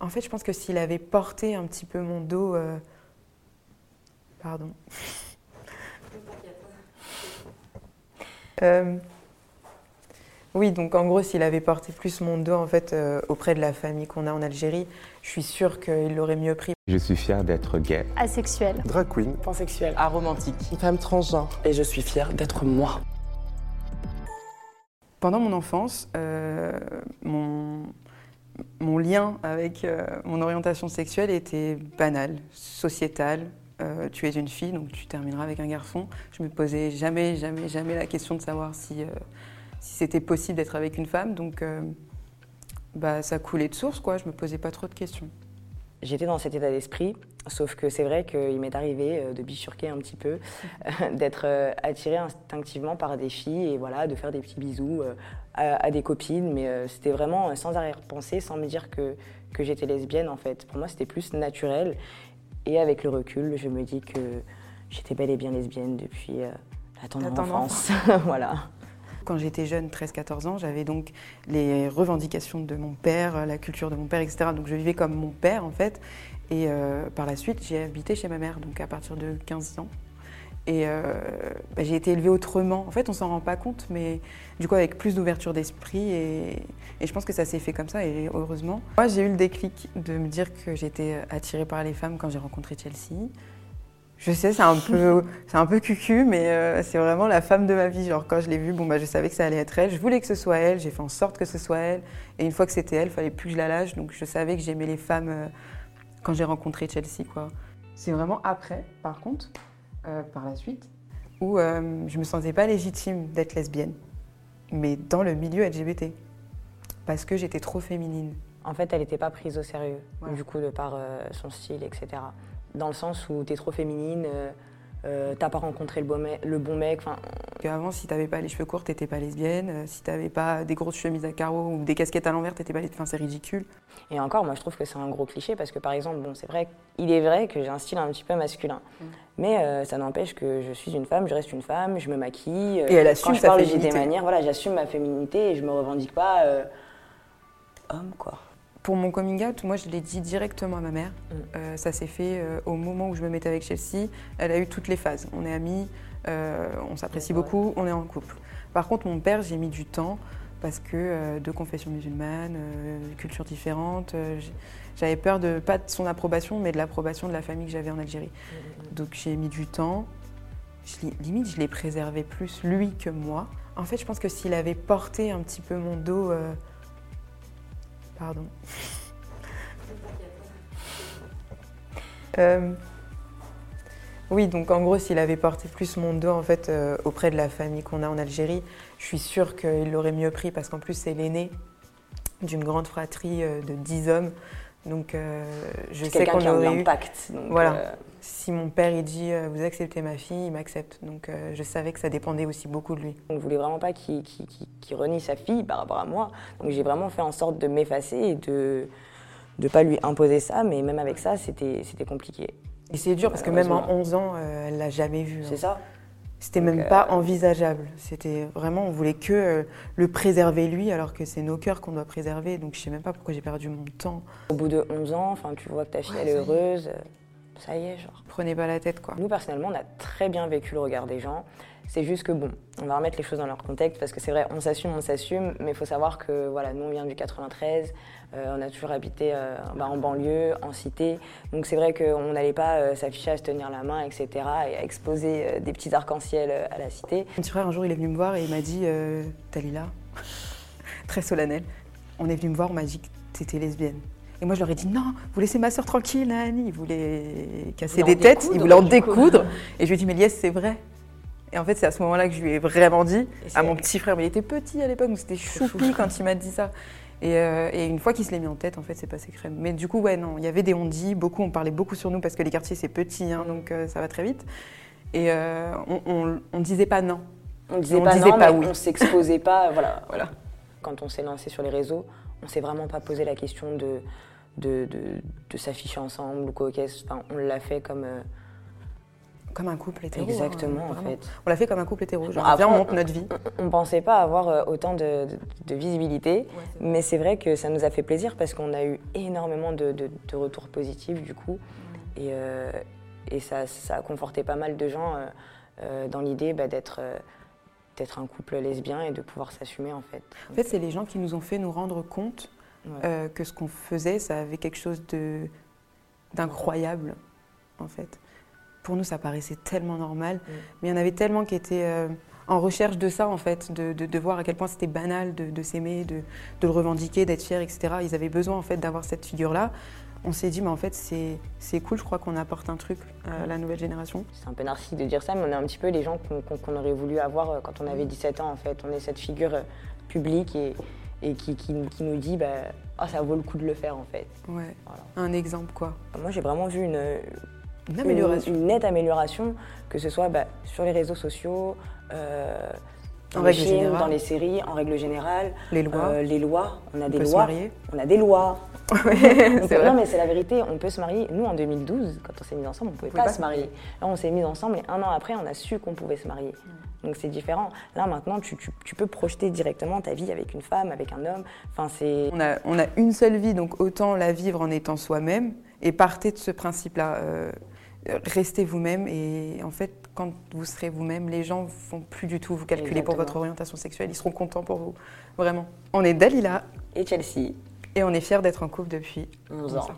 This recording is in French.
En fait, je pense que s'il avait porté un petit peu mon dos. euh, Pardon. Euh, Oui, donc en gros, s'il avait porté plus mon dos en fait euh, auprès de la famille qu'on a en Algérie, je suis sûre qu'il l'aurait mieux pris. Je suis fier d'être gay. Asexuel. Drag queen. pansexuel, aromantique. une femme transgenre. Et je suis fière d'être moi. Pendant mon enfance, euh, mon, mon lien avec euh, mon orientation sexuelle était banal, sociétal. Euh, tu es une fille, donc tu termineras avec un garçon. Je me posais jamais, jamais, jamais la question de savoir si, euh, si c'était possible d'être avec une femme. Donc, bah, ça coulait de source, quoi. Je me posais pas trop de questions. J'étais dans cet état d'esprit, sauf que c'est vrai qu'il m'est arrivé euh, de bifurquer un petit peu, d'être euh, attirée instinctivement par des filles et voilà, de faire des petits bisous euh, à, à des copines, mais c'était vraiment sans arrière-pensée, sans me dire que, que j'étais lesbienne en fait. Pour moi, c'était plus naturel. Et avec le recul, je me dis que j'étais bel et bien lesbienne depuis euh, La tendre enfance. voilà. Quand j'étais jeune, 13-14 ans, j'avais donc les revendications de mon père, la culture de mon père, etc. Donc je vivais comme mon père en fait. Et euh, par la suite, j'ai habité chez ma mère, donc à partir de 15 ans. Et euh, bah, j'ai été élevée autrement. En fait, on s'en rend pas compte, mais du coup avec plus d'ouverture d'esprit. Et, et je pense que ça s'est fait comme ça, et heureusement. Moi, j'ai eu le déclic de me dire que j'étais attirée par les femmes quand j'ai rencontré Chelsea. Je sais, c'est un peu, c'est un peu cucu, mais euh, c'est vraiment la femme de ma vie. Genre quand je l'ai vue, bon bah je savais que ça allait être elle. Je voulais que ce soit elle. J'ai fait en sorte que ce soit elle. Et une fois que c'était elle, il fallait plus que je la lâche. Donc je savais que j'aimais les femmes euh, quand j'ai rencontré Chelsea, quoi. C'est vraiment après, par contre, euh, par la suite, où je me sentais pas légitime d'être lesbienne, mais dans le milieu LGBT, parce que j'étais trop féminine. En fait, elle n'était pas prise au sérieux, Ouais. du coup, de par son style, etc. Dans le sens où tu es trop féminine, euh, euh, t'as pas rencontré le bon mec, le bon mec enfin, Avant, si t'avais pas les cheveux courts, t'étais pas lesbienne. Euh, Si t'avais pas des grosses chemises à carreaux ou des casquettes à l'envers, t'étais pas lesbienne. Enfin, c'est ridicule. Et encore, moi, je trouve que c'est un gros cliché parce que, par exemple, bon, c'est vrai, il est vrai que j'ai un style un petit peu masculin. Mm. Mais euh, ça n'empêche que je suis une femme, je reste une femme, je me maquille. Et elle assume Quand je sa parle, j'ai des féminité. manières, voilà, j'assume ma féminité et je me revendique pas euh, homme, quoi. Pour mon coming out, moi, je l'ai dit directement à ma mère. Mm. Euh, ça s'est fait euh, au moment où je me mettais avec Chelsea. Elle a eu toutes les phases. On est amis, euh, on s'apprécie Ouais. beaucoup, on est en couple. Par contre, mon père, j'ai mis du temps parce que de confession musulmane, culture différente. j'avais peur de pas de son approbation, mais de l'approbation de la famille que j'avais en Algérie. Donc j'ai mis du temps. Je limite, je l'ai préservé plus lui que moi. En fait, je pense que s'il avait porté un petit peu mon dos. Pardon. Euh, Oui, donc en gros, s'il avait porté plus mon dos en fait euh, auprès de la famille qu'on a en Algérie, je suis sûre qu'il l'aurait mieux pris parce qu'en plus c'est l'aîné d'une grande fratrie euh, de 10 hommes. Donc euh, je C'est sais quelqu'un qu'on qui a aurait un eu. impact. donc, Voilà. Euh, Si mon père il dit euh, vous acceptez ma fille, il m'accepte. Donc euh, je savais que ça dépendait aussi beaucoup de lui. On ne voulait vraiment pas qu'il renie sa fille par rapport à moi. Donc j'ai vraiment fait en sorte de m'effacer et de ne pas lui imposer ça. Mais même avec ça, c'était compliqué. Et c'est dur parce que même en Malheureusement. 11 ans, euh, elle l'a jamais vu. hein. C'est ça C'était même euh, pas envisageable. C'était vraiment, on voulait que euh, le préserver lui, alors que c'est nos cœurs qu'on doit préserver. Donc je sais même pas pourquoi j'ai perdu mon temps. Au bout de 11 ans, enfin, tu vois que ta fille elle est heureuse. Ça y est, genre. Prenez pas la tête, quoi. Nous, personnellement, on a très bien vécu le regard des gens. C'est juste que, bon, on va remettre les choses dans leur contexte parce que c'est vrai, on s'assume, on s'assume, mais il faut savoir que, voilà, nous, on vient du 93, euh, on a toujours habité euh, bah, en banlieue, en cité. Donc, c'est vrai qu'on n'allait pas euh, s'afficher à se tenir la main, etc., et à exposer des petits arcs-en-ciel à la cité. Mon petit frère, un jour, il est venu me voir et il m'a dit Dalila, très solennel, on est venu me voir, on m'a dit que t'étais lesbienne. Et moi, je leur ai dit non, vous laissez ma soeur tranquille, Nani. Il voulait casser des têtes, il voulait en découdre. Et je lui ai dit mais Lies, c'est vrai. Et en fait, c'est à ce moment-là que je lui ai vraiment dit à mon petit frère, mais il était petit à l'époque, donc c'était choupi quand il m'a dit ça. Et, euh, et une fois qu'il se l'est mis en tête, en fait, c'est passé crème. Mais du coup, ouais, non, il y avait des on-dit, beaucoup, on parlait beaucoup sur nous parce que les quartiers, c'est petit, hein, donc euh, ça va très vite. Et euh, on, on disait pas non. On disait On pas disait non, pas mais oui. on s'exposait pas, voilà. Voilà. Quand on s'est lancé sur les réseaux, on s'est vraiment pas posé la question de, de, de, de s'afficher ensemble ou quoi. Enfin, on l'a fait comme, euh, comme un couple hétéro. hein, Exactement, en vraiment. fait. On l'a fait comme un couple hétéro. Genre, Bon, viens, on monte notre vie. On ne pensait pas avoir euh, autant de, visibilité, mais c'est vrai que ça nous a fait plaisir parce qu'on a eu énormément de, retours positifs du coup. Et, euh, et ça, ça a conforté pas mal de gens euh, dans l'idée bah, d'être d'être un couple lesbien et de pouvoir s'assumer en fait. En fait, c'est les gens qui nous ont fait nous rendre compte Ouais. euh, que ce qu'on faisait, ça avait quelque chose de d'incroyable, en fait. Pour nous, ça paraissait tellement normal, Mm. mais il y en avait tellement qui étaient euh, en recherche de ça, en fait, de, de- de voir à quel point c'était banal de, de s'aimer, de, de le revendiquer, d'être fier, etc. Ils avaient besoin, en fait, d'avoir cette figure-là. On s'est dit, mais en fait, c'est cool, je crois qu'on apporte un truc à la nouvelle génération. C'est un peu narcissique de dire ça, mais on est un petit peu les gens qu'on aurait voulu avoir euh, quand on avait 17 ans en fait. On est cette figure euh, publique et, et qui, qui- qui nous dit bah, Ah, ça vaut le coup de le faire en fait. Ouais, Voilà. un exemple, quoi. Moi j'ai vraiment vu une, Une amélioration. Une, une nette amélioration, que ce soit bah, sur les réseaux sociaux, euh, dans En les films, dans les séries, en règle générale. Les lois. Euh, les lois, on a on des lois. On a des lois. Donc, vrai. Non mais c'est la vérité, on peut se marier. Nous en 2012, quand on s'est mis ensemble, on ne pouvait pas, pas se marier. Là on s'est mis ensemble et un an après, on a su qu'on pouvait se marier. Donc c'est différent. Là maintenant, tu, tu- tu peux projeter directement ta vie avec une femme, avec un homme. Enfin c'est... On a, on a une seule vie, donc autant la vivre en étant soi-même. Et partez de ce principe-là. euh, restez vous-même. Et en fait, quand vous serez vous-même, les gens vont plus du tout vous calculer pour votre orientation sexuelle. Ils seront contents pour vous. Vraiment. On est Dalila Et Chelsea, et on est fiers d'être en couple depuis 11 ans.